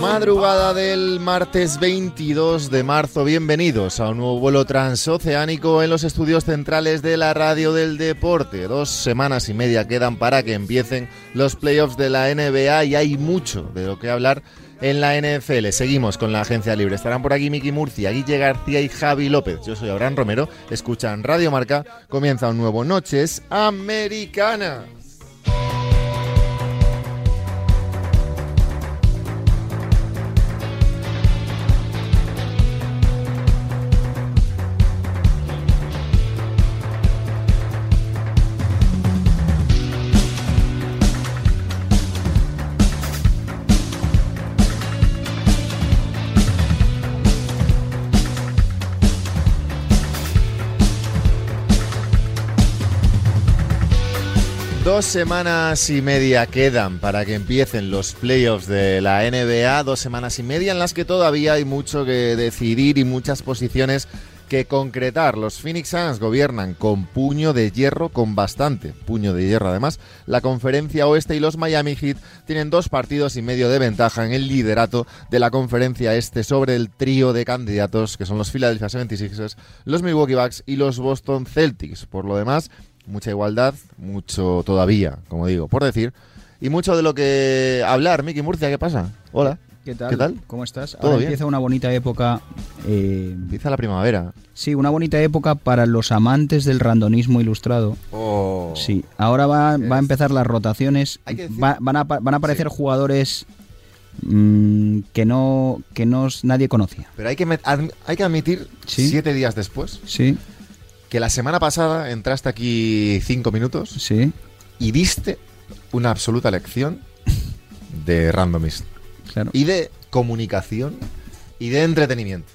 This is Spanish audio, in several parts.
Madrugada del martes 22 de marzo, bienvenidos a un nuevo vuelo transoceánico en los estudios centrales de la radio del deporte. Dos semanas y media quedan para que empiecen los playoffs de la NBA y hay mucho de lo que hablar en la NFL. Seguimos con la agencia libre. Estarán por aquí Miki Murcia, Guille García y Javi López. Yo soy Abraham Romero. Escuchan Radio Marca. Comienza un nuevo Noches Americana. Dos semanas y media quedan para que empiecen los playoffs de la NBA, dos semanas y media en las que todavía hay mucho que decidir y muchas posiciones que concretar. Los Phoenix Suns gobiernan con puño de hierro, con bastante puño de hierro además. La conferencia oeste y los Miami Heat tienen dos partidos y medio de ventaja en el liderato de la conferencia este sobre el trío de candidatos que son los Philadelphia 76ers, los Milwaukee Bucks y los Boston Celtics. Por lo demás, mucha igualdad, mucho todavía, como digo, por decir, y mucho de lo que hablar. Miki Murcia, ¿qué pasa? Hola. ¿Qué tal? ¿Qué tal? ¿Cómo estás? ¿Todo Ahora bien? empieza una bonita época. eh, Empieza la primavera. sí, una bonita época para los amantes del randonismo ilustrado. Oh. Sí, ahora va, va a empezar las rotaciones. Va- van, a, van a aparecer jugadores mm, que no que no nadie conocía. Pero hay que, hay que admitir, Sí. siete días después, Sí, que la semana pasada entraste aquí cinco minutos sí, y diste una absoluta lección de randomist. claro. Y de comunicación y de entretenimiento.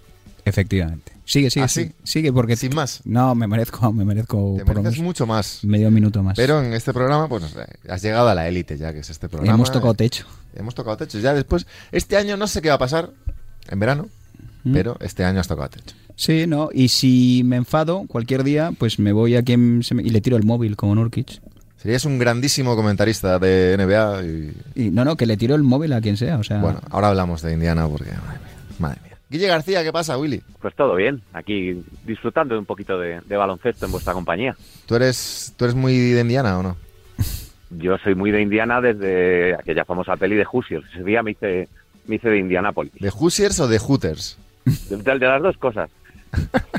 Efectivamente. Sigue, sigue, ¿Ah, sí? sigue, sigue, porque Sin más. no me merezco, me merezco Te por mereces mucho más. medio minuto más. Pero en este programa, pues eh, has llegado a la élite ya, que es este programa. hemos tocado techo. Hemos tocado techo. Ya después, este año no sé qué va a pasar en verano, ¿Mm? pero este año has tocado techo. Sí, no. Y si me enfado cualquier día, pues me voy a quien se me- y le tiro el móvil como Nurkic. Serías un grandísimo comentarista de NBA y Y no, no, que le tiro el móvil a quien sea. O sea, bueno, ahora hablamos de Indiana porque madre mía, madre mía. Guille García, ¿qué pasa, Willy? Pues todo bien, aquí disfrutando de un poquito de, de baloncesto en vuestra compañía. ¿Tú eres tú eres muy de Indiana o no? Yo soy muy de Indiana desde aquella famosa peli de Hoosiers. Ese día me hice, me hice de Indianápolis. ¿De Hoosiers o de Hooters? De, las dos cosas.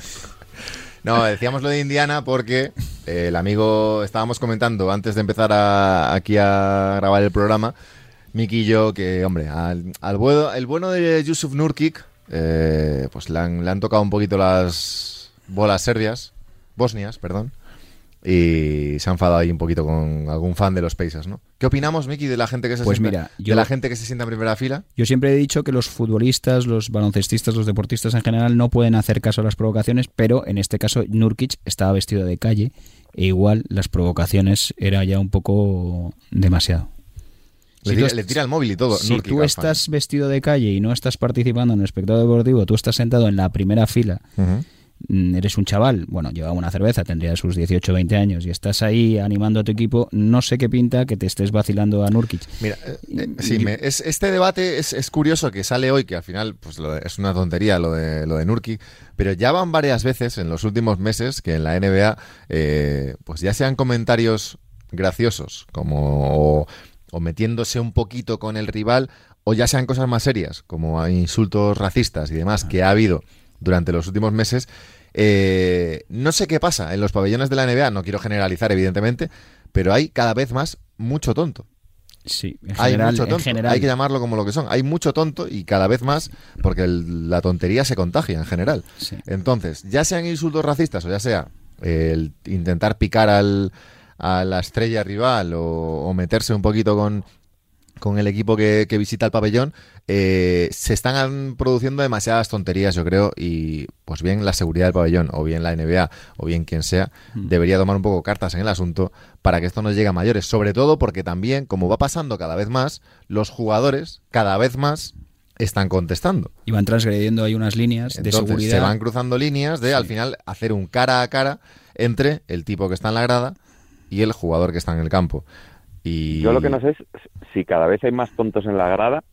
No, decíamos lo de Indiana porque eh, el amigo, estábamos comentando antes de empezar a- aquí a grabar el programa, Miki y yo, que, hombre, al, al bueno, el bueno de Yusuf Nurkic, eh, pues le han, le han tocado un poquito las bolas serbias, bosnias, perdón, y se ha enfadado ahí un poquito con algún fan de los Pacers, ¿no? ¿Qué opinamos, Miki, de la gente que se Pues sienta, mira, de yo- la gente que se sienta en primera fila? Yo siempre he dicho que los futbolistas, los baloncestistas, los deportistas en general no pueden hacer caso a las provocaciones, pero en este caso Nurkic estaba vestido de calle e igual las provocaciones era ya un poco demasiado. Le, Si tira, tú le tira el móvil y todo. Si Nurkic tú fan. estás vestido de calle y no estás participando en el espectáculo deportivo, tú estás sentado en la primera fila eres un chaval, bueno, llevaba una cerveza, tendría sus 18 o 20 años y estás ahí animando a tu equipo, no sé qué pinta que te estés vacilando a Nurkic. Mira, eh, eh, sí, me- es, este debate es, es curioso que sale hoy, que al final pues lo de- es una tontería lo de, lo de Nurkic, pero ya van varias veces en los últimos meses que en la NBA eh, pues ya sean comentarios graciosos, como o, o metiéndose un poquito con el rival, o ya sean cosas más serias, como insultos racistas y demás que ha habido durante los últimos meses. eh, no sé qué pasa en los pabellones de la NBA, no quiero generalizar evidentemente, pero hay cada vez más mucho tonto. Sí, en Hay general, mucho en tonto. general. Hay que llamarlo como lo que son. Hay mucho tonto y cada vez más porque el- la tontería se contagia en general. Sí. Entonces, ya sean insultos racistas o ya sea el intentar picar al, a la estrella rival o, meterse un poquito con, con el equipo que, visita el pabellón, eh, se están produciendo demasiadas tonterías, yo creo, y pues bien la seguridad del pabellón, o bien la NBA, o bien quien sea, mm. debería tomar un poco cartas en el asunto para que esto no llegue a mayores, sobre todo porque también, como va pasando cada vez más, los jugadores cada vez más están contestando. Y van transgrediendo ahí unas líneas de seguridad. Se van cruzando líneas de al final hacer un cara a cara entre el tipo que está en la grada y el jugador que está en el campo. Y... Yo lo que no sé es si cada vez hay más tontos en la grada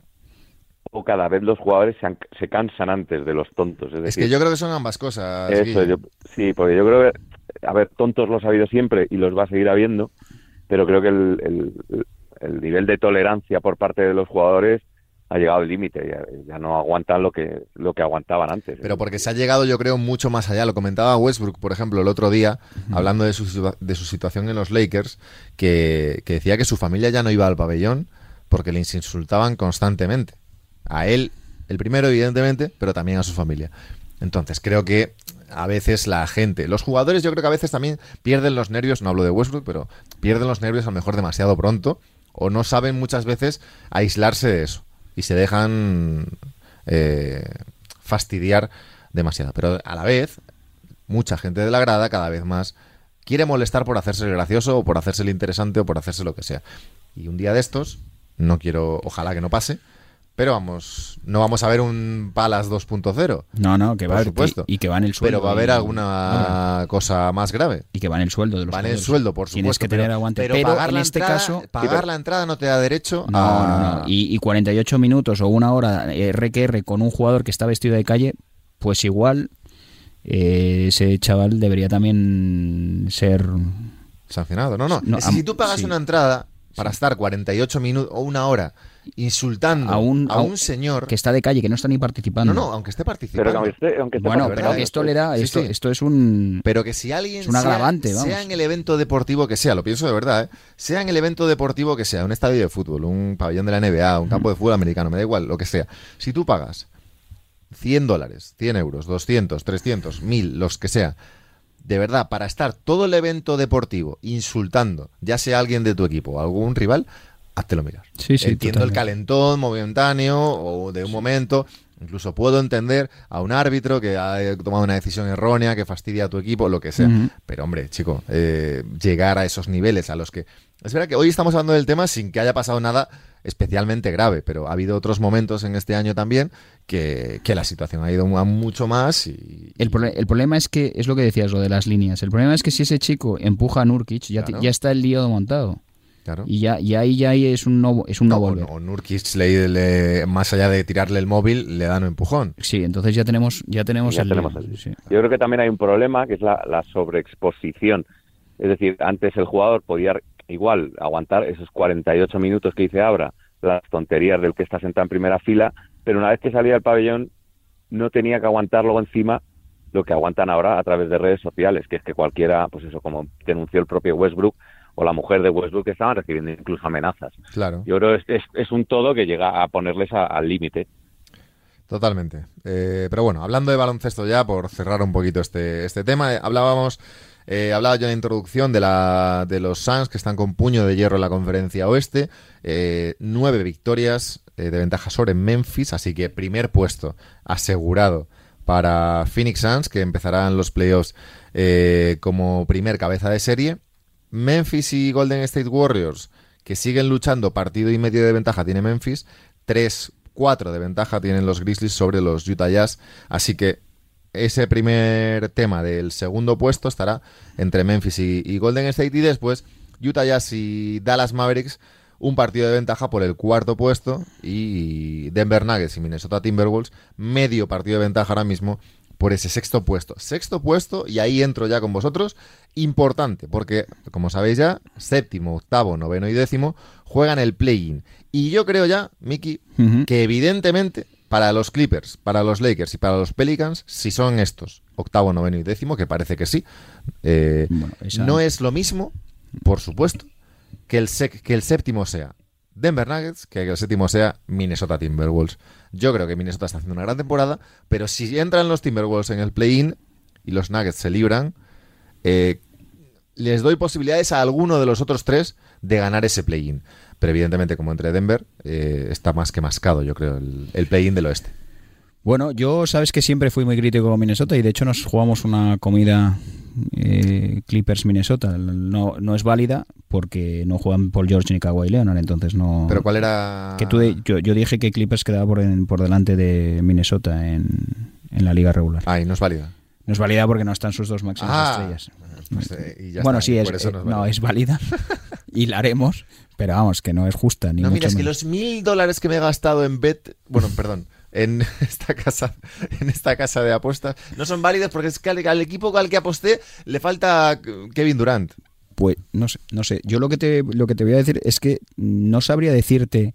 o cada vez los jugadores se, cansan antes de los tontos. Es, que yo creo que son ambas cosas. Eso, sí, porque yo creo que, a ver, tontos los ha habido siempre y los va a seguir habiendo, pero creo que el, el nivel de tolerancia por parte de los jugadores ha llegado al límite, ya, no aguantan lo que, lo que aguantaban antes. Pero porque se ha llegado, yo creo, mucho más allá. Lo comentaba Westbrook, por ejemplo, el otro día, hablando de su, de su situación en los Lakers, que, decía que su familia ya no iba al pabellón porque le insultaban constantemente. A él, el primero, evidentemente, pero también a su familia. Entonces, creo que a veces la gente, los jugadores, yo creo que a veces también pierden los nervios, no hablo de Westbrook, pero pierden los nervios a lo mejor demasiado pronto o no saben muchas veces aislarse de eso y se dejan eh, fastidiar demasiado. Pero a la vez, mucha gente de la grada cada vez más quiere molestar por hacerse el gracioso o por hacerse el interesante o por hacerse lo que sea. Y un día de estos, no quiero, ojalá que no pase, pero vamos, no vamos a ver un Palas 2.0. No, no, que va a supuesto. Y, que va en el sueldo. Pero va a haber alguna cosa más grave. Y que va en el sueldo de los Va en el sueldo, por supuesto. Tienes que tener aguante. Pero, pagar en la este entrada, caso. Pagar la entrada no te da derecho no, a. No, no. Y, y 48 minutos o una hora RQR con un jugador que está vestido de calle, pues igual eh, ese chaval debería también ser. Sancionado. No, no. si tú pagas una entrada para estar 48 minutos o una hora insultando a un, a un, señor que está de calle, que no está ni participando. No, no, aunque esté participando. bueno, pero esto le da, esto, esto es un. Pero que si alguien es un agravante, sea, sea, en el evento deportivo que sea, lo pienso de verdad, ¿eh? sea en el evento deportivo que sea, un estadio de fútbol, un pabellón de la NBA, un campo de fútbol americano, me da igual, lo que sea. Si tú pagas 100 dólares, 100 euros, 200, 300, 1000, los que sea, de verdad, para estar todo el evento deportivo insultando, ya sea alguien de tu equipo o algún rival, háztelo mirar. Sí, sí, Entiendo el calentón momentáneo o de un momento. Incluso puedo entender a un árbitro que ha tomado una decisión errónea, que fastidia a tu equipo, lo que sea. Pero, hombre, chico, eh, llegar a esos niveles a los que... Es verdad que hoy estamos hablando del tema sin que haya pasado nada especialmente grave, pero ha habido otros momentos en este año también que, la situación ha ido mucho más. Y, el, el, problema es que, es lo que decías, lo de las líneas. El problema es que si ese chico empuja a Nurkic, ya, ya está el lío montado. Y ya y ahí ya es un no, es un no, volver. O, Nurkic le, más allá de tirarle el móvil le dan un empujón. Sí, entonces ya tenemos ya tenemos, el, Yo creo que también hay un problema que es la, la sobreexposición. Es decir, antes el jugador podía igual aguantar esos 48 minutos que dice Abra, las tonterías del que está sentado en primera fila, pero una vez que salía del pabellón no tenía que aguantar luego encima lo que aguantan ahora a través de redes sociales, que es que cualquiera, pues eso, como denunció el propio Westbrook, o la mujer de Westbrook estaban recibiendo incluso amenazas. Claro. Yo creo que es, un todo que llega a ponerles al límite. Totalmente. Eh, pero bueno, hablando de baloncesto ya, por cerrar un poquito este, este tema, eh, hablábamos, eh, hablaba yo en la introducción de, la, de los Suns que están con puño de hierro en la conferencia oeste, nueve victorias de ventaja sobre Memphis, así que primer puesto asegurado para Phoenix Suns, que empezarán los playoffs como primer cabeza de serie. Memphis y Golden State Warriors, que siguen luchando partido y medio de ventaja, tiene Memphis. 3-4 de ventaja tienen los Grizzlies sobre los Utah Jazz. Así que ese primer tema del segundo puesto estará entre Memphis y, Golden State. Y después Utah Jazz y Dallas Mavericks un partido de ventaja por el cuarto puesto y Denver Nuggets y Minnesota Timberwolves medio partido de ventaja ahora mismo por ese sexto puesto. Sexto puesto, y ahí entro ya con vosotros, importante, porque como sabéis ya, séptimo, octavo, noveno y décimo juegan el play-in. Y yo creo ya, Miki, que evidentemente para los Clippers, para los Lakers y para los Pelicans, si son estos, octavo, noveno y décimo, que parece que sí, eh, no es lo mismo, por supuesto, que el, que el séptimo sea Denver Nuggets que el séptimo sea Minnesota Timberwolves. Yo creo que Minnesota está haciendo una gran temporada, pero si entran los Timberwolves en el play-in y los Nuggets se libran, eh, les doy posibilidades a alguno de los otros tres de ganar ese play-in. Pero evidentemente, como entre Denver, eh, está más que mascado, yo creo, el, el play-in del oeste. Bueno, yo sabes que siempre fui muy crítico con Minnesota y de hecho nos jugamos una comida eh, Clippers Minnesota. No, no es válida porque no juegan Paul George ni Kawhi Leonard, entonces no. Pero ¿cuál era? Que tú de- yo, yo dije que Clippers quedaba por, en- por delante de Minnesota en, en la liga regular. Ay, no es válida. No es válida porque no están sus dos máximas Ah, estrellas. pues, eh, y ya bueno, está, sí, y es, eh, no es no, válida. es válida y la haremos, pero vamos, que no es justa. Ni No, mucho mira, es que los mil dólares que me he gastado en bet, bueno, perdón, en esta casa, en esta casa de apuestas, no son válidos porque es que al, al equipo al que aposté le falta Kevin Durant. Pues no sé, no sé. Yo lo que te lo que te voy a decir es que no sabría decirte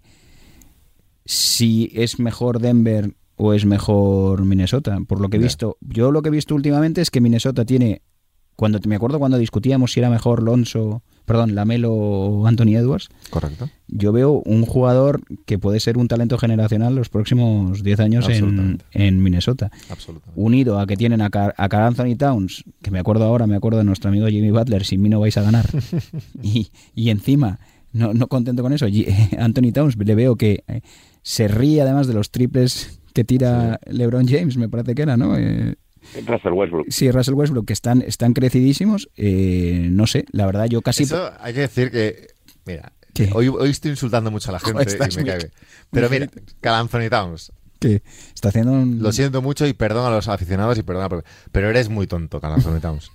si es mejor Denver o es mejor Minnesota. Por lo que he visto, yo lo que he visto últimamente es que Minnesota tiene cuando me acuerdo cuando discutíamos si era mejor Lonzo, perdón, Lamelo Anthony Edwards, Correcto. yo veo un jugador que puede ser un talento generacional los próximos 10 años en, en Minnesota Absolutamente. unido a que tienen a, Car a Anthony Towns, que me acuerdo ahora, me acuerdo de nuestro amigo Jimmy Butler, sin mí no vais a ganar. y, y encima, no, no contento con eso, G- Anthony Towns le veo que eh, se ríe además de los triples que tira LeBron James, me parece que era, ¿no? Eh, Russell Westbrook. sí, Russell Westbrook, que están, están crecidísimos. eh, no sé, la verdad, yo casi... Eso hay que decir que, mira, ¿Qué? hoy, hoy estoy insultando mucho a la gente y me cae bien. Pero mira, Cal Anthony Towns, que está haciendo un... lo siento mucho y perdón a los aficionados y perdona, pero- pero eres muy tonto, Cal Anthony Towns.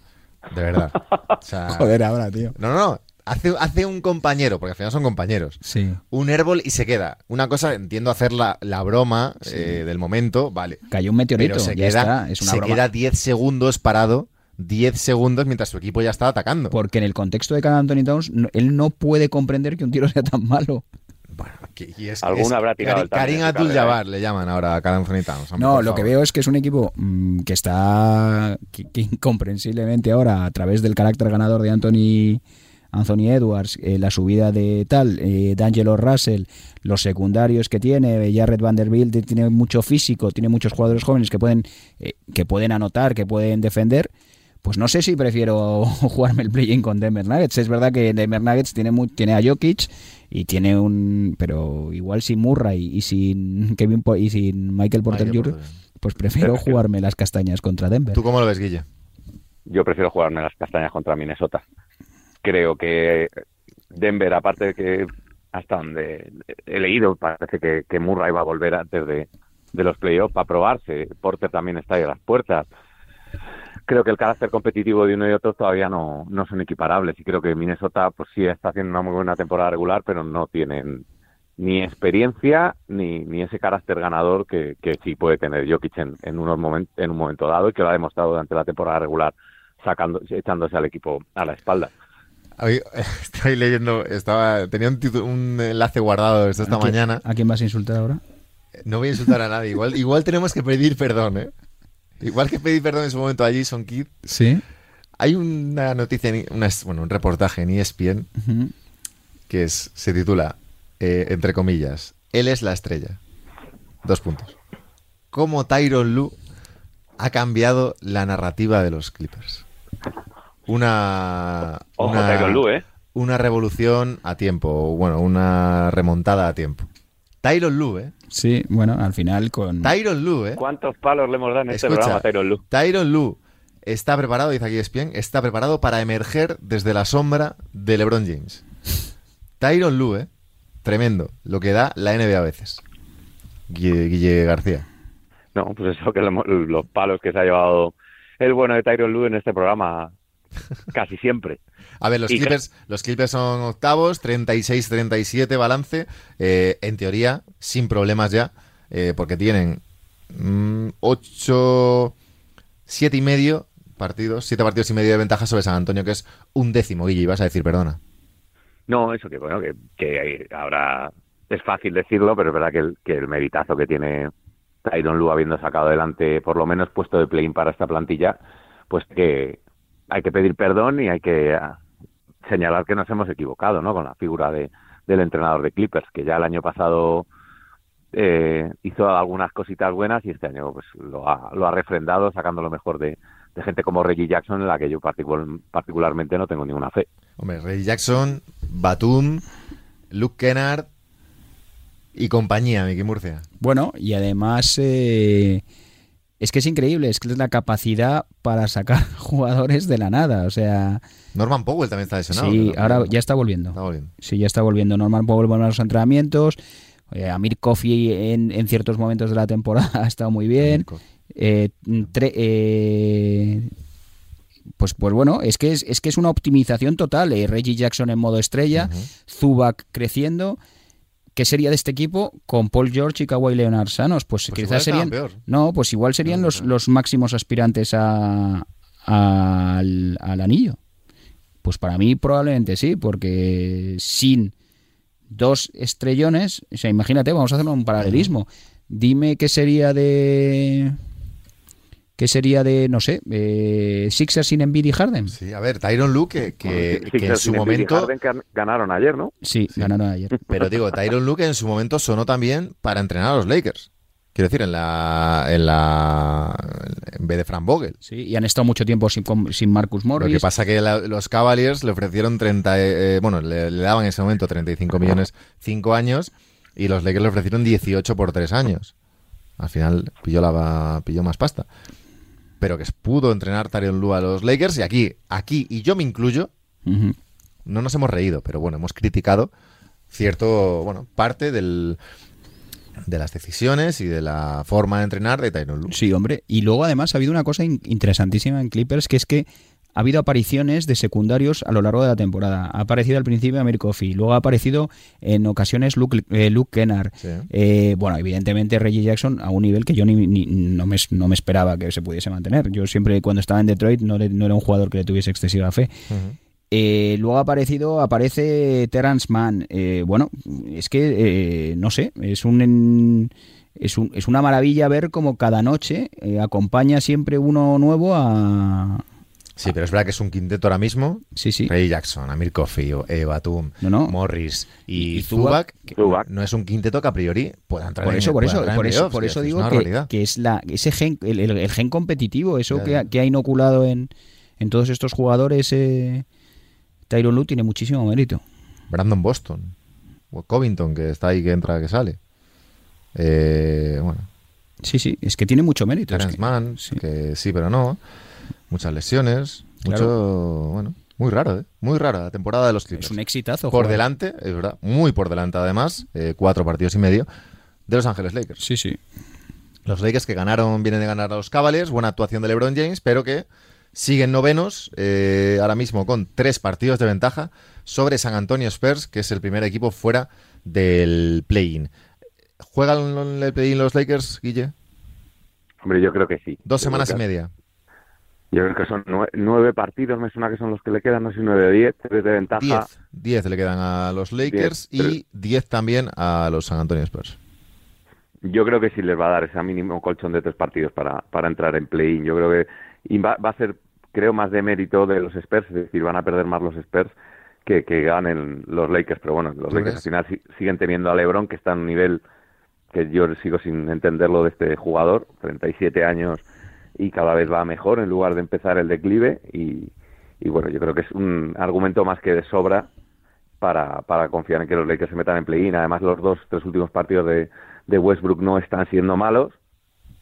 De verdad. O sea, Joder, ahora, tío. No, no, no. Hace, hace un compañero, porque al final son compañeros. Sí. Un airball y se queda. Una cosa, entiendo hacer la, la broma Sí. eh, del momento, vale. Cayó un meteorito, Pero se ya queda, está, es una se broma. queda 10 segundos parado, 10 segundos mientras su equipo ya está atacando. Porque en el contexto de Karl Anthony Towns, no- él no puede comprender que un tiro sea tan malo. Bueno, que- y es, Alguno es habrá tirado Karim- Abdul-Jabbar le llaman ahora a Karl Anthony Towns. hombre, No, lo que veo es que es un equipo mm, que está que, que incomprensiblemente ahora a través del carácter ganador de Anthony Anthony Edwards, eh, la subida de tal, eh, D'Angelo Russell, los secundarios que tiene, eh, Jared Vanderbilt tiene mucho físico, tiene muchos jugadores jóvenes que pueden eh, que pueden anotar, que pueden defender. Pues no sé si prefiero jugarme el play-in con Denver Nuggets. Es verdad que Denver Nuggets tiene, tiene a Jokic y tiene un... Pero igual sin Murray y sin Kevin Po- y sin Michael Porter Jr., Porter. pues prefiero jugarme las castañas contra Denver. ¿Tú cómo lo ves, Guille? Yo prefiero jugarme las castañas contra Minnesota. Creo que Denver, aparte de que hasta donde he leído, parece que, que Murray va a volver antes de, de los playoffs para probarse. Porter también está ahí a las puertas. Creo que el carácter competitivo de uno y otro todavía no, no son equiparables y creo que Minnesota pues sí está haciendo una muy buena temporada regular, pero no tienen ni experiencia ni, ni ese carácter ganador que, que sí puede tener Jokic en, en, unos moment, en un momento dado y que lo ha demostrado durante la temporada regular sacando, echándose al equipo a la espalda. Hoy, estoy leyendo, estaba, tenía un, titu- un enlace guardado desde esta ¿A quién- mañana. ¿A quién vas a insultar ahora? No voy a insultar a nadie. Igual, igual tenemos que pedir perdón, ¿eh? Igual que pedir perdón en su momento a Jason Kidd. Sí. Hay una noticia, una, bueno, un reportaje en ESPN que es, se titula, eh, entre comillas, Él es la estrella. Dos puntos. ¿Cómo Tyron Lu ha cambiado la narrativa de los Clippers? Una... Ojo, una, ¿eh? una revolución a tiempo, o bueno, una remontada a tiempo. Tyron Lu, ¿eh? Sí, bueno, al final con... Tyron Lu, ¿eh? ¿Cuántos palos le hemos dado en este programa a Tyron Lue? Tyron Lu está preparado, dice aquí ESPN, está preparado para emerger desde la sombra de LeBron James. Tyron Lu, ¿eh? Tremendo. Lo que da la NBA a veces. Guille, Guille García. No, pues eso que lo- los palos que se ha llevado el bueno de Tyron Lue en este programa casi siempre. A ver, los Y Clippers, los Clippers son octavos, 36-37 balance. eh, en teoría, sin problemas ya, eh, porque tienen 8, 7 y medio partidos, 7 partidos y medio de ventaja sobre San Antonio, que es un décimo, Guille, ibas a decir, perdona. No, eso que bueno, que, que ahora es fácil decirlo, pero es verdad que el, que el meritazo que tiene Tyron Lue habiendo sacado adelante por lo menos puesto de play para esta plantilla, pues que hay que pedir perdón y hay que ah, señalar que nos hemos equivocado, ¿no? Con la figura de, del entrenador de Clippers, que ya el año pasado eh, hizo algunas cositas buenas y este año pues lo ha, lo ha refrendado sacando lo mejor de, de gente como Reggie Jackson en la que yo particularmente no tengo ninguna fe. Hombre, Reggie Jackson, Batum, Luke Kennard y compañía, Miki Murcia. Bueno, y además eh, es que es increíble, es que es la capacidad para sacar jugadores de la nada, o sea... Norman Powell también está lesionado. Sí, ahora ya está volviendo. Sí, ya está volviendo. Norman Powell vuelve a los entrenamientos. Eh, Amir Kofi en, en, ciertos momentos de la temporada ha estado muy bien. Eh, eh, pues, pues bueno, es que es, que es una optimización total. Reggie Jackson en modo estrella, Zubac creciendo. ¿Qué sería de este equipo con Paul George y Kawhi Leonard sanos? Pues, pues quizás serían. No, pues igual serían los, los máximos aspirantes a, al, al anillo. Pues para mí probablemente sí, porque sin dos estrellones, o sea, imagínate, vamos a hacer un paralelismo. Dime qué sería de ¿Qué sería de, no sé, eh, Sixers sin Embiid y Harden? Sí, a ver, Tyron Luke, que, en su momento... ganaron ayer, ¿no? Sí, ganaron ayer. Pero digo, Tyron Luke en su momento sonó también para entrenar a los Lakers. Quiero decir, en la, en la en vez de Frank Vogel. Sí, y han estado mucho tiempo sin, sin Marcus Morris. Lo que pasa que los Cavaliers le ofrecieron 30, eh, bueno, le, daban en ese momento 35 millones 5 años y los Lakers le ofrecieron 18 por 3 años. Al final pilló, la, pilló más pasta pero que pudo entrenar Tarion Lu a los Lakers y aquí, aquí, y yo me incluyo, no nos hemos reído, pero bueno, hemos criticado cierto, bueno, parte del, de las decisiones y de la forma de entrenar de Tyron Lu. Sí, hombre. Y luego además ha habido una cosa interesantísima en Clippers, que es que ha habido apariciones de secundarios a lo largo de la temporada. Ha aparecido al principio Amir Coffey, luego ha aparecido en ocasiones Luke, eh, Luke Kennard. Eh, bueno, evidentemente Reggie Jackson a un nivel que yo ni, no, me, no, me, esperaba que se pudiese mantener. Yo siempre cuando estaba en Detroit no, no era un jugador que le tuviese excesiva fe. Eh, luego ha aparecido, aparece Terrence Mann. bueno, es que, no sé, es un... Es, un, es, una maravilla ver cómo cada noche acompaña siempre uno nuevo a, Sí, pero es verdad que es un quinteto ahora mismo. Sí, sí. Ray Jackson, Amir Coffey, Eva Batum, Morris y, Zubac. No es un quinteto que a priori pueda entrar por eso, por eso, por eso, por eso digo que, es la, ese gen, el, gen competitivo, eso que, ha inoculado en, en todos estos jugadores. Eh, Tyron Lu tiene muchísimo mérito. Brandon Boston, o Covington, que está ahí, que entra, que sale. Eh, bueno. Sí, sí, es que tiene mucho mérito. Terence Mann, que sí, pero no muchas lesiones, mucho, bueno, muy raro, ¿eh? Muy rara la temporada de los Clippers. Es un exitazo. Por delante, es verdad, muy por delante además, eh, cuatro partidos y medio, de Los Ángeles Lakers. Sí, sí. Los Lakers que ganaron, vienen de ganar a los Cavaliers, buena actuación de LeBron James, pero que siguen novenos, eh, ahora mismo con tres partidos de ventaja sobre San Antonio Spurs, que es el primer equipo fuera del play-in. ¿Juegan el play-in los Lakers, Guille? Hombre, yo creo que sí. Dos semanas y media. Yo creo que son nueve, partidos, me suena que son los que le quedan, no sé, nueve o diez, tres de ventaja. Diez, diez le quedan a los Lakers y diez también a los San Antonio Spurs. Yo creo que sí les va a dar ese mínimo colchón de tres partidos para, para entrar en play-in. Yo creo que va, va, a ser, creo, más de mérito de los Spurs, es decir, van a perder más los Spurs que, que ganen los Lakers. Pero bueno, los Lakers al final siguen teniendo a LeBron, que está en un nivel que yo sigo sin entenderlo de este jugador, 37 años y cada vez va mejor en lugar de empezar el declive y, bueno, yo creo que es un argumento más que de sobra para, para confiar en que los Lakers se metan en play-in. Además, los dos, tres últimos partidos de, de Westbrook no están siendo malos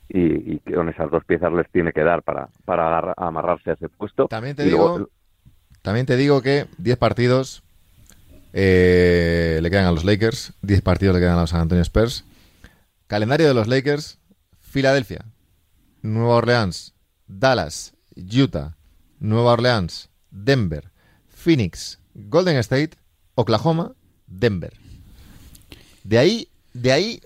y, y, con esas dos piezas les tiene que dar para, para amarrarse a ese puesto. También te, digo, también te digo que 10 partidos eh, le quedan a los Lakers, 10 partidos le quedan a los San Antonio Spurs. Calendario de los Lakers, Filadelfia, Nueva Orleans, Dallas, Utah, Nueva Orleans, Denver, Phoenix, Golden State, Oklahoma, Denver. De ahí, de ahí,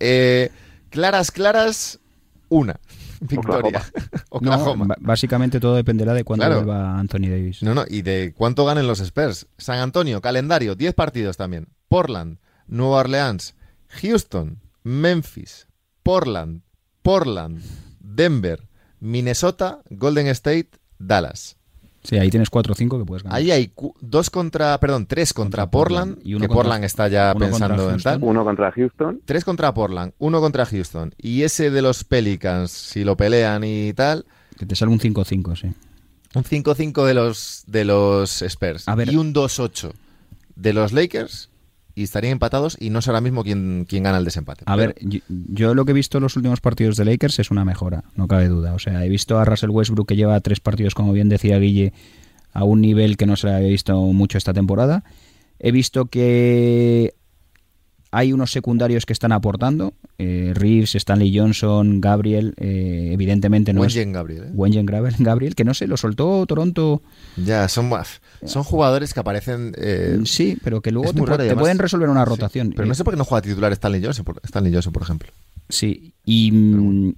eh, claras, claras, una victoria. Oklahoma. básicamente todo dependerá de cuándo vuelva Anthony Davis. No, no, y de cuánto ganen los Spurs. San Antonio, calendario, 10 partidos también. Portland, Nueva Orleans, Houston, Memphis, Portland, Portland, Denver, Minnesota, Golden State, Dallas. Sí, ahí tienes 4 o 5 que puedes ganar. Ahí hay dos contra, perdón, tres contra, Portland, y uno que Portland está ya pensando en tal. Uno contra Houston. Tres contra Portland, uno contra Houston. Y ese de los Pelicans, si lo pelean y tal, Que te sale un 5-5, sí. Un 5-5 de los, de los Spurs A ver. y un 2-8 de los Lakers y estarían empatados y no sé ahora mismo quién, quién gana el desempate. A Pero- ver, yo, yo lo que he visto en los últimos partidos de Lakers es una mejora, no cabe duda. O sea, he visto a Russell Westbrook que lleva tres partidos, como bien decía Guille, a un nivel que no se había visto mucho esta temporada. He visto que hay unos secundarios que están aportando. eh, Reeves, Stanley Johnson, Gabriel, eh, evidentemente no Wenyen es... Gabriel, ¿eh? Gabriel, Gabriel, que no sé, lo soltó Toronto. Ya, son, más- son jugadores que aparecen... eh, sí, pero que luego te, raro, pueden resolver una sí, rotación. pero no sé por qué no juega titular Stanley Johnson, por, Stanley Johnson, por ejemplo. Sí, y, mm,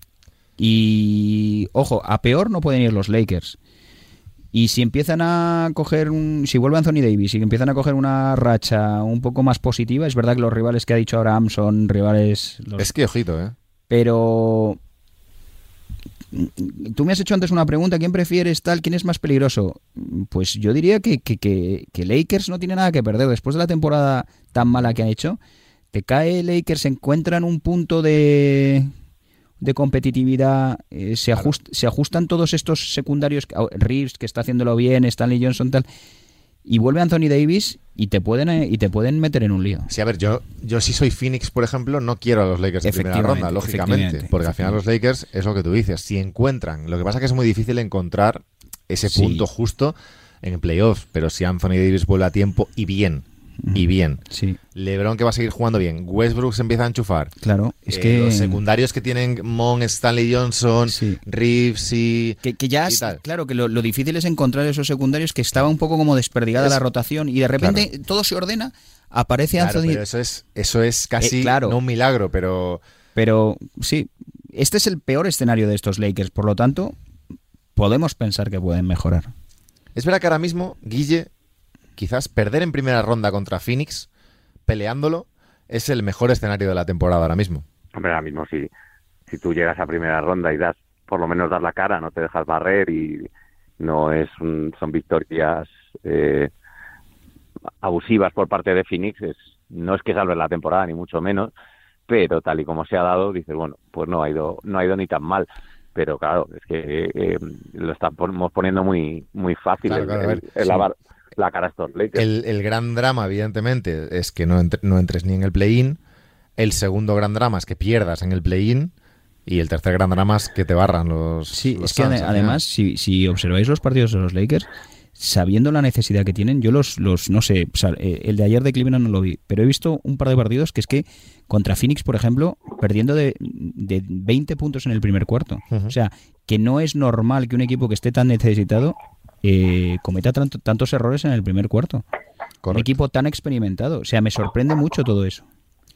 y ojo, a peor no pueden ir los Lakers. Y si empiezan a coger un. Si vuelve Anthony Davis y empiezan a coger una racha un poco más positiva, es verdad que los rivales que ha dicho Abraham son rivales. los- Es que, ojito, ¿eh? Pero. Tú me has hecho antes una pregunta: ¿quién prefieres tal? ¿Quién es más peligroso? Pues yo diría que, que, que- que Lakers no tiene nada que perder. Después de la temporada tan mala que ha hecho, te cae Lakers, se encuentra en un punto de, de competitividad, eh, se, ajust- se ajustan todos estos secundarios, Reeves que está haciéndolo bien, Stanley Johnson tal, y vuelve Anthony Davis y te pueden eh, y te pueden meter en un lío. Sí, a ver, yo, yo si soy Phoenix, por ejemplo, no quiero a los Lakers en primera ronda, lógicamente. Porque al final los Lakers es lo que tú dices, si encuentran, lo que pasa es que es muy difícil encontrar ese Sí. punto justo en playoffs, pero si Anthony Davis vuelve a tiempo y bien, y bien. Sí, LeBron que va a seguir jugando bien, Westbrook se empieza a enchufar. claro. Es Eh, que. los secundarios que tienen Mon, Stanley Johnson, Sí. Reeves y Que, que ya, y tal. claro, que lo, lo difícil es encontrar esos secundarios que estaba un poco como desperdigada Es- la rotación y de repente todo se ordena, aparece Claro, Anthony. pero eso es eso es casi Eh, claro. no un milagro, pero Pero sí, este es el peor escenario de estos Lakers, por lo tanto, podemos pensar que pueden mejorar. Es verdad que ahora mismo, Guille, quizás perder en primera ronda contra Phoenix, peleándolo, es el mejor escenario de la temporada ahora mismo. Hombre, ahora mismo si, si tú llegas a primera ronda y das, por lo menos das la cara, no te dejas barrer y no es un- son victorias eh, abusivas por parte de Phoenix, es, no es que salve la temporada ni mucho menos, pero tal y como se ha dado, dices, bueno, pues no ha ido, no ha ido ni tan mal. Pero claro, es que eh, lo estamos poniendo muy, muy fácil Claro, el, claro, a ver, el- el sí. lavar la cara a estos Lakers. El, el gran drama, evidentemente, es que no, entre- no entres ni en el play-in. El segundo gran drama es que pierdas en el play-in. Y el tercer gran drama es que te barran los. Sí, los es que además, si, si observáis los partidos de los Lakers, sabiendo la necesidad que tienen, yo los, los no sé, o sea, eh, el de ayer de Cleveland no lo vi, pero he visto un par de partidos que es que contra Phoenix, por ejemplo, perdiendo de, de 20 puntos en el primer cuarto. O sea, que no es normal que un equipo que esté tan necesitado eh, cometa tanto- tantos errores en el primer cuarto. Un equipo tan experimentado. O sea, me sorprende mucho todo eso.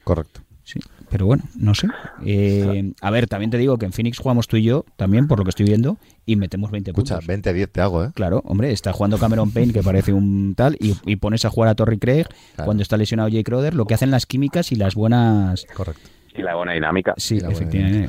Correcto. Sí, pero bueno, no sé. Eh, a ver, también te digo que en Phoenix jugamos tú y yo, también por lo que estoy viendo, y metemos 20 Escucha, puntos. 20 a 10 te hago, ¿eh? Claro, hombre, está jugando Cameron Payne, que parece un tal, y, y pones a jugar a Torrey Craig Claro. cuando está lesionado Jay Crowder, lo que hacen las químicas y las buenas... Correcto. Y la buena dinámica. Sí, la efectivamente.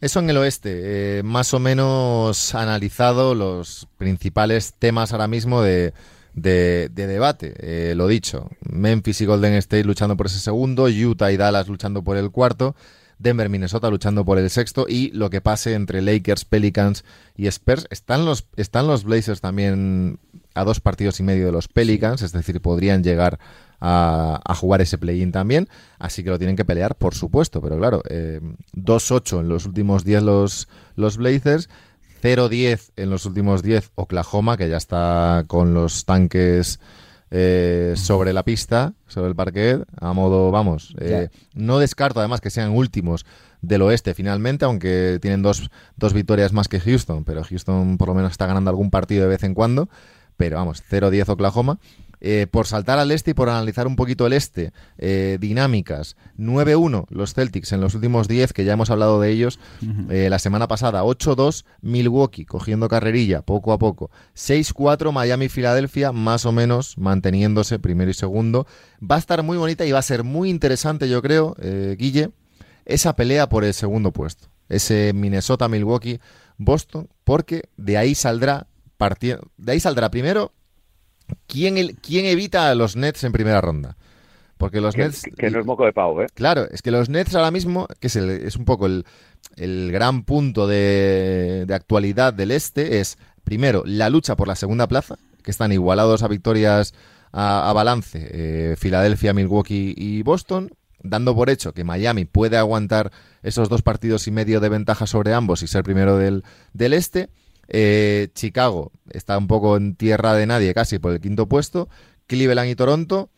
Eso en el oeste. eh, más o menos analizado los principales temas ahora mismo de, de- de debate. Eh, lo dicho, Memphis y Golden State luchando por ese segundo, Utah y Dallas luchando por el cuarto, Denver, Minnesota luchando por el sexto y lo que pase entre Lakers, Pelicans y Spurs. Están los, están los Blazers también a dos partidos y medio de los Pelicans, es decir, podrían llegar a, a jugar ese play-in también, así que lo tienen que pelear, por supuesto, pero claro, eh, 2-8 en los últimos 10 los, los Blazers, 0-10 en los últimos 10 Oklahoma, que ya está con los tanques eh, sobre la pista, sobre el parquet, a modo, vamos, eh, no descarto además que sean últimos del oeste finalmente, aunque tienen dos, dos victorias más que Houston, pero Houston por lo menos está ganando algún partido de vez en cuando, pero vamos, 0-10 Oklahoma. Eh, por saltar al este y por analizar un poquito el este, eh, dinámicas, 9-1 los Celtics en los últimos 10, que ya hemos hablado de ellos eh, la semana pasada, 8-2 Milwaukee, cogiendo carrerilla poco a poco, 6-4 Miami-Filadelfia, más o menos manteniéndose primero y segundo. Va a estar muy bonita y va a ser muy interesante, yo creo, Guille, esa pelea por el segundo puesto, ese Minnesota-Milwaukee-Boston, porque de ahí saldrá, de ahí saldrá primero ¿Quién, el- quién evita a los Nets en primera ronda? Porque los que, Nets... que no es moco de pavo, ¿eh? Claro, es que los Nets ahora mismo, que es, el- es un poco el, el gran punto de, de actualidad del este, es primero la lucha por la segunda plaza, que están igualados a victorias a, a balance eh, Filadelfia, Milwaukee y Boston, dando por hecho que Miami puede aguantar esos dos partidos y medio de ventaja sobre ambos y ser primero del, del este. Eh, Chicago está un poco en tierra de nadie casi por el quinto puesto. Cleveland y Toronto.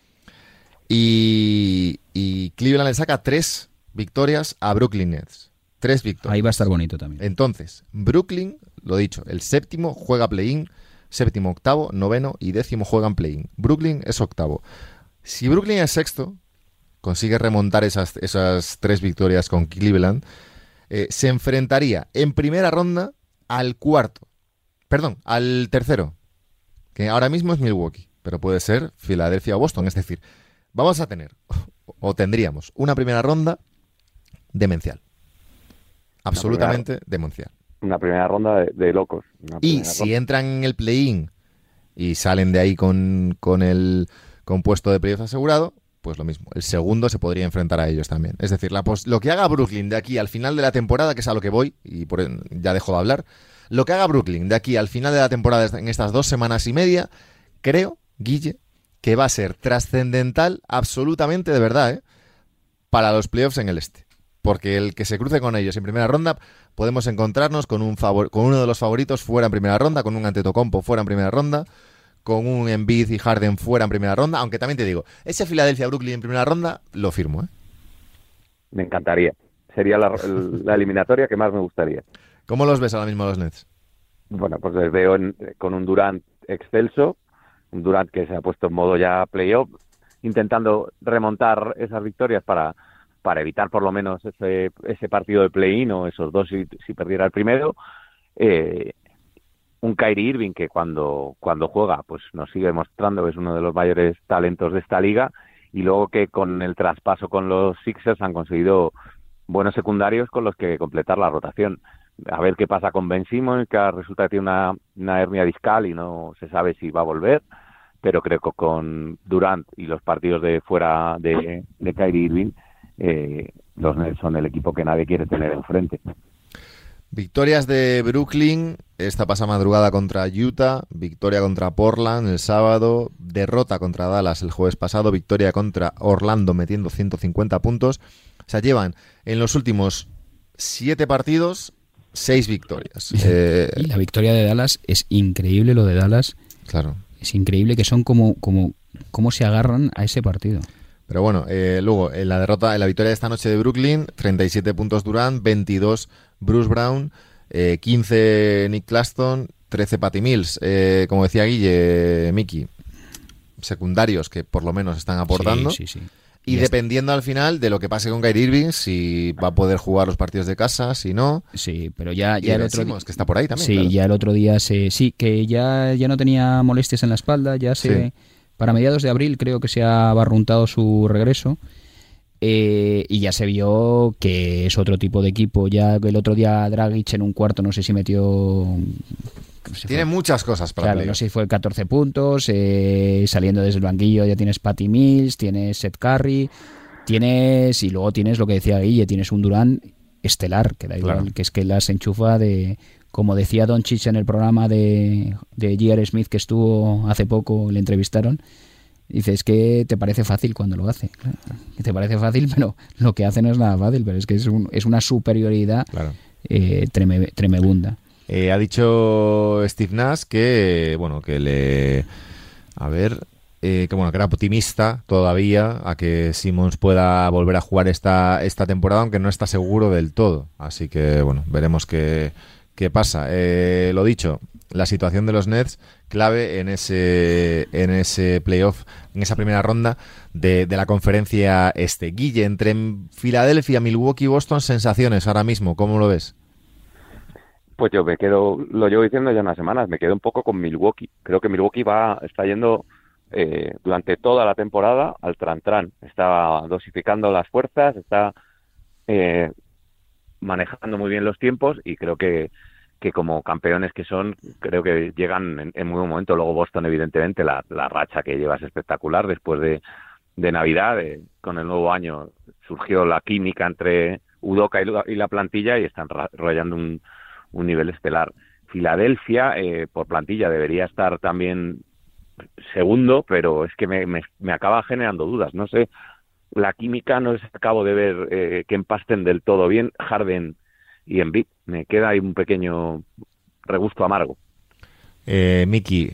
Y, y Cleveland le saca tres victorias a Brooklyn Nets. Tres victorias. Ahí va a estar bonito también. Entonces, Brooklyn, lo dicho, el séptimo juega play-in, séptimo, octavo, noveno y décimo juegan play-in. Brooklyn es octavo. Si Brooklyn es sexto, consigue remontar esas, esas tres victorias con Cleveland, eh, se enfrentaría en primera ronda al cuarto. Perdón, al tercero, que ahora mismo es Milwaukee, pero puede ser Filadelfia o Boston. Es decir, vamos a tener, o tendríamos, una primera ronda demencial. Absolutamente demencial. Una primera ronda de, de locos. Y si ronda. entran en el play-in y salen de ahí con, con el con puesto de playoff asegurado, pues lo mismo. El segundo se podría enfrentar a ellos también. Es decir, la lo que haga Brooklyn de aquí al final de la temporada, que es a lo que voy, y por, ya dejo de hablar, lo que haga Brooklyn de aquí al final de la temporada en estas dos semanas y media, creo, Guille, que va a ser trascendental absolutamente de verdad, ¿eh? para los playoffs en el este. Porque el que se cruce con ellos en primera ronda, podemos encontrarnos con, un favor- con uno de los favoritos fuera en primera ronda, con un Antetokounmpo fuera en primera ronda, con un Embiid y Harden fuera en primera ronda. Aunque también te digo, ese Filadelfia-Brooklyn en primera ronda, lo firmo. ¿eh? Me encantaría. Sería la, la eliminatoria que más me gustaría. ¿Cómo los ves ahora mismo los Nets? Bueno, pues les veo en- con un Durant excelso, un Durant que se ha puesto en modo ya playoff, intentando remontar esas victorias para, para evitar por lo menos ese, ese partido de play-in o esos dos si, si perdiera el primero. Eh, un Kyrie Irving que cuando, cuando juega pues nos sigue mostrando que es uno de los mayores talentos de esta liga y luego que con el traspaso con los Sixers han conseguido buenos secundarios con los que completar la rotación. A ver qué pasa con Ben Simmons, que resulta que tiene una, una hernia discal y no se sabe si va a volver, pero creo que con Durant y los partidos de fuera de, de Kyrie Irving, eh, los Nets son el equipo que nadie quiere tener enfrente. Victorias de Brooklyn esta pasada madrugada contra Utah, victoria contra Portland el sábado, derrota contra Dallas el jueves pasado, victoria contra Orlando metiendo 150 puntos. O sea, llevan en los últimos siete partidos seis victorias. Eh, Y la victoria de Dallas es increíble lo de Dallas. claro. Es increíble que son como, como, cómo se agarran a ese partido. Pero bueno, eh, luego en la derrota, en la victoria de esta noche de Brooklyn, 37 puntos Durant, 22 Bruce Brown, eh, 15 Nick Claston, 13 Patty Mills. Eh, como decía Guille, Mickey, secundarios que por lo menos están aportando. Sí, sí, sí. Y dependiendo al final de lo que pase con Kyrie Irving, si va a poder jugar los partidos de casa, si no. Sí, pero ya, ya el otro Simmons, que está por ahí también. Sí, claro. ya el otro día se sí que ya ya no tenía molestias en la espalda, ya se Sí. Para mediados de abril creo que se ha barruntado su regreso. eh, y ya se vio que es otro tipo de equipo. Ya el otro día Dragic en un cuarto, no sé si metió. si Tiene fue- muchas cosas para Claro, no sé si fue 14 puntos, eh, saliendo desde el banquillo ya tienes Patty Mills, tienes Seth Curry, tienes, y luego tienes lo que decía Guille, tienes un Durán estelar, que da igual, Claro. que es que las enchufa de, como decía Don Chich en el programa de, de J.R. Smith que estuvo hace poco, le entrevistaron, dice, es que te parece fácil cuando lo hace, Claro, te parece fácil, pero lo que hace no es nada fácil, pero es que es, un- es una superioridad Claro. eh, treme- tremebunda. Eh, ha dicho Steve Nash que, bueno, que le... A ver, eh, que bueno, que era optimista todavía a que Simmons pueda volver a jugar esta, esta temporada, aunque no está seguro del todo. Así que, bueno, veremos qué, qué pasa. Eh, lo dicho, la situación de los Nets clave en ese, en ese playoff, en esa primera ronda de, de la conferencia este. Guille, entre Filadelfia, Milwaukee y Boston, sensaciones ahora mismo, ¿cómo lo ves? Pues yo me quedo, lo llevo diciendo ya unas semanas, me quedo un poco con Milwaukee. Creo que Milwaukee va, está yendo eh, durante toda la temporada al tran-tran. Está dosificando las fuerzas, está eh, manejando muy bien los tiempos y creo que, que como campeones que son, creo que llegan en, muy buen momento. Luego Boston, evidentemente, la, racha que lleva es espectacular después de, de Navidad, con el nuevo año, surgió la química entre Udoca y la, plantilla y están rayando un, nivel estelar. Filadelfia, eh, por plantilla, debería estar también segundo, pero es que me, me, acaba generando dudas. No sé, la química no les acabo de ver eh, que empasten del todo bien. Harden y Embiid, me queda ahí un pequeño regusto amargo. Eh, Miki,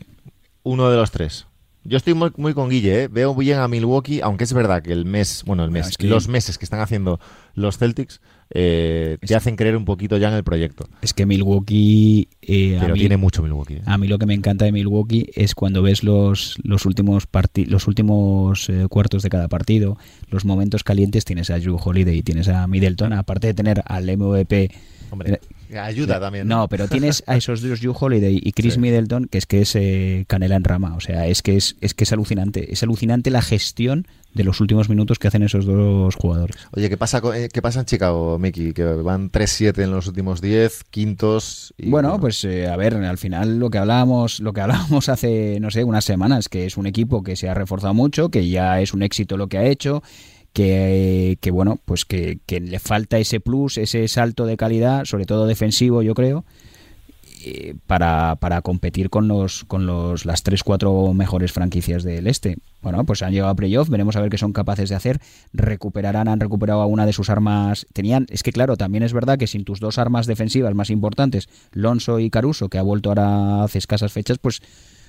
uno de los tres. Yo estoy muy, con Guille, ¿eh? veo bien a Milwaukee, aunque es verdad que el mes, bueno, el mes, los meses que están haciendo los Celtics eh, te hacen creer un poquito ya en el proyecto. Es que Milwaukee... Eh, Pero tiene mucho Milwaukee. ¿eh? A mí lo que me encanta de Milwaukee es cuando ves los, los últimos, los últimos cuartos de cada partido, los momentos calientes, tienes a Drew Holiday, tienes a Middleton, aparte de tener al MVP... Hombre Ayuda también. ¿no? pero tienes a esos dos, Drew Holiday y Chris Middleton, que es que es eh, canela en rama. O sea, es que es, es que es alucinante. Es alucinante la gestión de los últimos minutos que hacen esos dos jugadores. Oye, ¿qué pasa, eh, qué pasa en Chicago, Mickey? Que van 3-7 en los últimos 10, quintos. bueno, pues eh, a ver, al final lo que hablábamos, lo que hablábamos hace, no sé, unas semanas, que es un equipo que se ha reforzado mucho, que ya es un éxito lo que ha hecho que, bueno, pues que, le falta ese plus, ese salto de calidad, sobre todo defensivo, yo creo, eh, para, para competir con los con los las tres cuatro mejores franquicias del este. Bueno, pues han llegado a playoff, veremos a ver qué son capaces de hacer. Recuperarán, han recuperado a una de sus armas. Tenían, es que claro, también es verdad que sin tus dos armas defensivas más importantes, Lonso y Caruso, que ha vuelto ahora hace escasas fechas, pues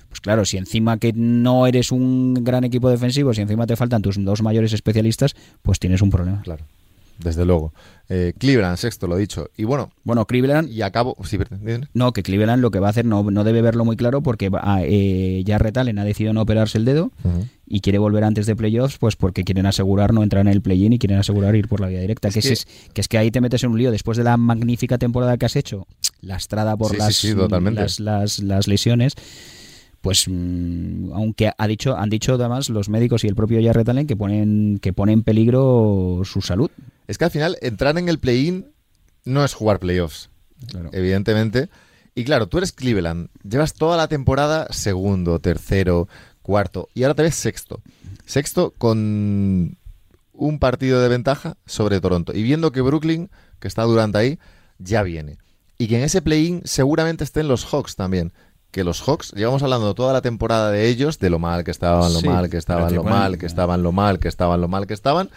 pues claro, si encima que no eres un gran equipo defensivo, si encima te faltan tus dos mayores especialistas, pues tienes un problema. Claro desde luego. Eh, Cleveland, sexto, lo he dicho. Y bueno, bueno Cleveland. Y acabo. Sí, no, que Cleveland lo que va a hacer no, no debe verlo muy claro porque eh, ya Retalen ha decidido no operarse el dedo y quiere volver antes de playoffs, pues porque quieren asegurar no entrar en el play-in y quieren asegurar ir por la vía directa. que, Es, que es que ahí te metes en un lío después de la magnífica temporada que has hecho, lastrada por las, las, las, las lesiones pues mm, aunque ha dicho han dicho además los médicos y el propio Jarrett Allen que ponen que pone en peligro su salud. Es que al final entrar en el play-in no es jugar playoffs, evidentemente. Y claro, tú eres Cleveland, llevas toda la temporada segundo, tercero, cuarto y ahora te ves sexto. Sexto con un partido de ventaja sobre Toronto y viendo que Brooklyn, que está durante ahí, ya viene. Y que en ese play-in seguramente estén los Hawks también que los Hawks, llevamos hablando toda la temporada de ellos, de lo mal que estaban, lo mal que estaban, lo mal que estaban, lo mal que estaban, lo mal que estaban,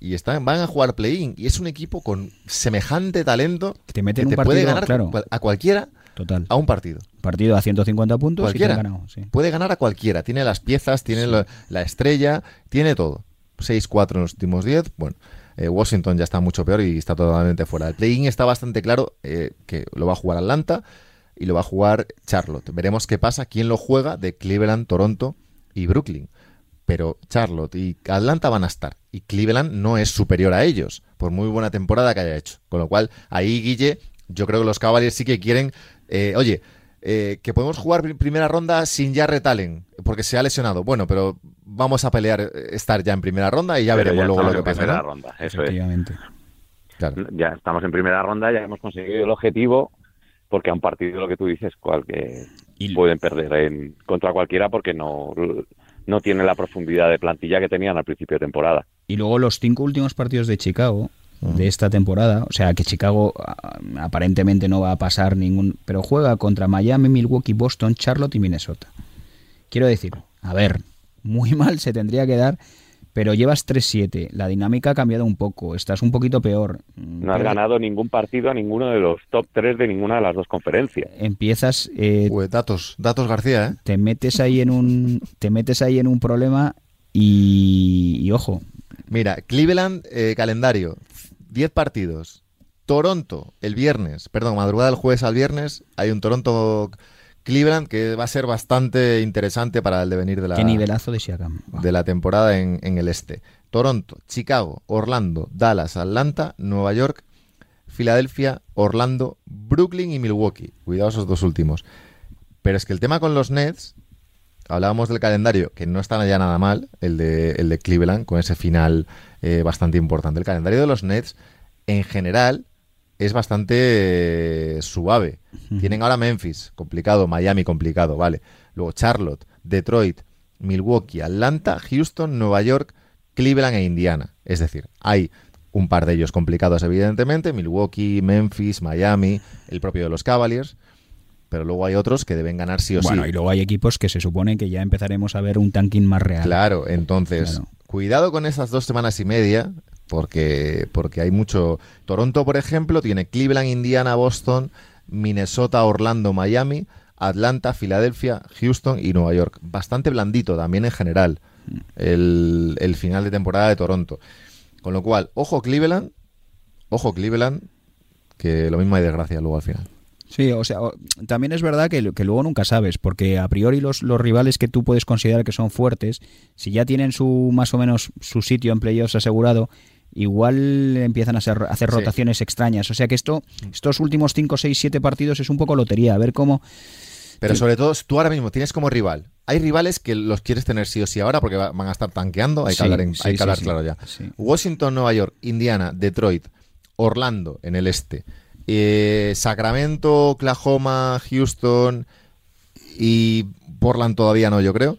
y están, van a jugar play-in. Y es un equipo con semejante talento que te, meten que puede ganar a cualquiera Total. a un partido. Partido a 150 puntos cualquiera. Puede ganar a cualquiera. Tiene las piezas, tiene la, estrella, tiene todo. 6-4 en los últimos 10. Bueno, eh, Washington ya está mucho peor y está totalmente fuera. El play-in está bastante claro eh, que lo va a jugar Atlanta y lo va a jugar Charlotte. Veremos qué pasa, quién lo juega de Cleveland, Toronto y Brooklyn. Pero Charlotte y Atlanta van a estar. Y Cleveland no es superior a ellos, por muy buena temporada que haya hecho. Con lo cual, ahí, Guille, yo creo que los Cavaliers sí que quieren. Eh, oye, eh, que podemos jugar primera ronda sin ya retalen, porque se ha lesionado. Bueno, pero vamos a pelear, eh, estar ya en primera ronda y ya veremos luego lo que pasa. Primera ronda, eso Ya estamos en primera ronda, ya hemos conseguido el objetivo porque a un partido lo que tú dices cual que pueden perder en, contra cualquiera porque no no tiene la profundidad de plantilla que tenían al principio de temporada. Y luego los cinco últimos partidos de Chicago de esta temporada, o sea que Chicago aparentemente no va a pasar ningún, pero juega contra Miami, Milwaukee, Boston, Charlotte y Minnesota. Quiero decir, a ver, muy mal se tendría que dar pero llevas 3-7. La dinámica ha cambiado un poco. Estás un poquito peor. No has ganado ningún partido a ninguno de los top 3 de ninguna de las dos conferencias. Empiezas. Eh, datos, datos García, ¿eh? Te metes ahí en un, te metes ahí en un problema y, ojo. Mira, Cleveland, eh, calendario: 10 partidos. Toronto, el viernes, perdón, madrugada del jueves al viernes, hay un Toronto Cleveland, que va a ser bastante interesante para el devenir de la, nivelazo de, de la temporada en, el este. Toronto, Chicago, Orlando, Dallas, Atlanta, Nueva York, Filadelfia, Orlando, Brooklyn y Milwaukee. Cuidado esos dos últimos. Pero es que el tema con los Nets, hablábamos del calendario, que no está ya nada mal, el de, el de Cleveland, con ese final eh, bastante importante. El calendario de los Nets, en general, es bastante eh, suave. Tienen ahora Memphis, complicado, Miami, complicado, vale. Luego Charlotte, Detroit, Milwaukee, Atlanta, Houston, Nueva York, Cleveland e Indiana. Es decir, hay un par de ellos complicados, evidentemente, Milwaukee, Memphis, Miami, el propio de los Cavaliers, pero luego hay otros que deben ganar sí o Bueno, sí. y luego hay equipos que se supone que ya empezaremos a ver un tanking más real. Claro, entonces, Claro. cuidado con esas dos semanas y media, porque, porque hay mucho. Toronto, por ejemplo, tiene Cleveland, Indiana, Boston, Minnesota, Orlando, Miami, Atlanta, Filadelfia, Houston y Nueva York. Bastante blandito también en general el, el final de temporada de Toronto. Con lo cual, ojo Cleveland, ojo Cleveland, que lo mismo hay desgracia luego al final. Sí, o sea, también es verdad que, que luego nunca sabes, porque a priori los, los rivales que tú puedes considerar que son fuertes, si ya tienen su más o menos su sitio en playoffs asegurado, igual empiezan a ser- a hacer Sí. rotaciones extrañas. O sea que esto, estos últimos 5, 6, 7 partidos es un poco lotería, a ver cómo... Pero Sí. sobre todo, tú ahora mismo tienes como rival. Hay rivales que los quieres tener sí o sí ahora porque va- van a estar tanqueando. Hay que Sí, hablar, en- hay que hablar claro ya. Washington, Nueva York, Indiana, Detroit, Orlando en el este, eh, Sacramento, Oklahoma, Houston y Portland todavía no, yo creo.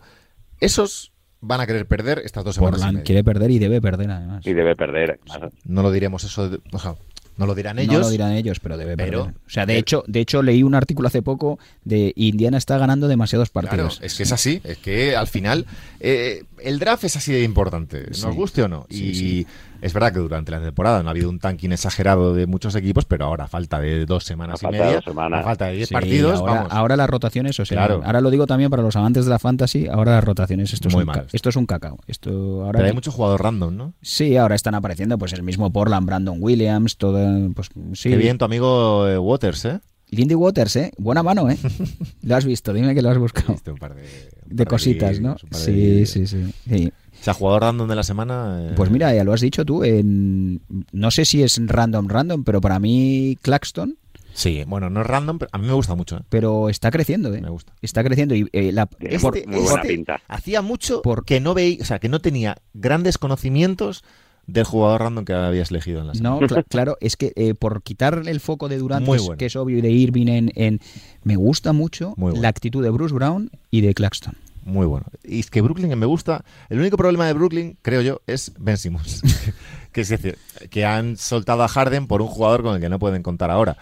Esos van a querer perder estas dos semanas. Portland quiere perder y debe perder además. Y debe perder. además. No lo diremos eso, de- o sea, no lo dirán No ellos. lo dirán ellos, pero debe pero- perder. O sea, de pero- hecho, de hecho leí un artículo hace poco de Indiana está ganando demasiados Claro, partidos. es que es así, es que al final eh, el draft es así de importante, nos Sí. guste o no. Sí, y sí. Es verdad que durante la temporada no ha habido un tanking exagerado de muchos equipos, pero ahora a falta de dos semanas A y falta de media, dos semanas. a falta de diez Sí, partidos, ahora, vamos. ahora las rotaciones, o sea, Claro. ahora lo digo también para los amantes de la fantasy, ahora las rotaciones, esto es, Muy un, mal esto. esto es un cacao. Esto ahora pero hay mucho jugador random, ¿no? Sí, ahora están apareciendo pues el mismo Portland, Brandon Williams, todo pues sí. Qué bien tu amigo eh, Waters, ¿eh? Lindy Waters, ¿eh? Buena mano, ¿eh? lo has visto, dime que lo has buscado. Viste un par de, un De cositas, ¿no? de sí, sí, sí. O sea, jugador random de la semana. eh, Pues mira, ya lo has dicho tú, en, no sé si es random, random, pero para mí Claxton, Sí, bueno, no es random, pero a mí me gusta mucho, ¿eh? pero está creciendo, ¿eh? Me gusta. Está creciendo y eh, la, Tiene por- muy buena este pinta. Hacía mucho Por- que no veía, o sea, que no tenía grandes conocimientos del jugador random que habías elegido en la semana. No, cla- claro, es que eh, por quitarle el foco de Durant, Muy que, es, bueno. que es obvio, y de Irving en, en- Me gusta mucho bueno. la actitud de Bruce Brown y de Claxton. Muy bueno. Y es que Brooklyn me gusta. El único problema de Brooklyn, creo yo, es Ben Simmons. que es decir, que han soltado a Harden por un jugador con el que no pueden contar ahora.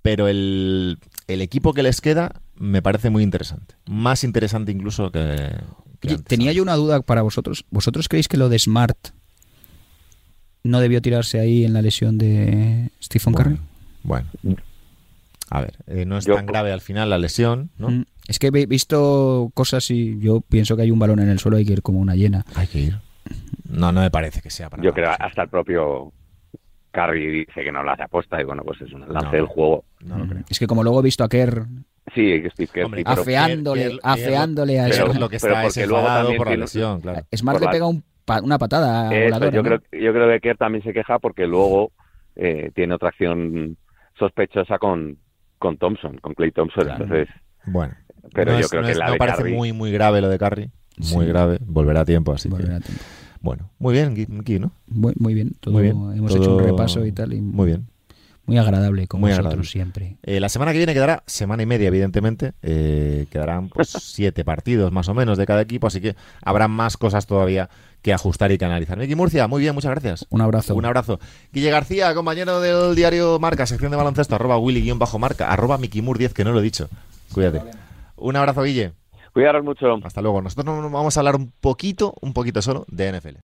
Pero el, el equipo que les queda me parece muy interesante. Más interesante incluso que. que Oye, antes. tenía yo una duda para vosotros. ¿Vosotros creéis que lo de Smart no debió tirarse ahí en la lesión de Stephen Curry? Bueno. A ver, eh, no es Yo- tan grave al final la lesión, ¿no? Mm, Es que he visto cosas y yo pienso que hay un balón en el suelo, hay que ir como una llena. Hay que ir. No, no me parece que sea para Yo nada. creo hasta el propio Curry dice que no lo hace aposta y bueno, pues es un lance No. del juego. No lo creo. Es que como luego he visto a Kerr Sí, que Steve Kerr, Hombre, sí, pero- afeándole, Kerr- Kerr- afeándole a Kerr Pero- es lo que está es por la lesión, claro. Smart le pega un pa- una patada Eso, voladora, yo, ¿no? creo, yo creo que Kerr también se queja porque luego eh, tiene otra acción sospechosa con, con Thompson, con Clay Thompson. Claro. Entonces, Bueno. pero no yo es- creo no que es- la no de parece Curry- muy muy grave lo de Curry. Muy Sí. grave. Volverá a tiempo, así Volverá que... a tiempo. Bueno, muy bien, Gui- ¿no? Muy, muy bien, todo, muy bien. hemos Todo- hecho un repaso y tal. Y Muy bien. Muy agradable, como Muy vosotros agradable. siempre. Eh, la semana que viene quedará semana y media, evidentemente. Eh, quedarán pues siete partidos más o menos de cada equipo, así que habrá más cosas todavía que ajustar y que analizar. Miki Murcia, muy bien, muchas gracias. Un abrazo. Un abrazo. Guille García, compañero del diario Marca, sección de baloncesto, arroba Willy-Marca, arroba Mikimur10, que no lo he dicho. Cuídate. Un abrazo, Guille. Cuidaros mucho. Hasta luego. Nosotros nos vamos a hablar un poquito, un poquito solo, de NFL.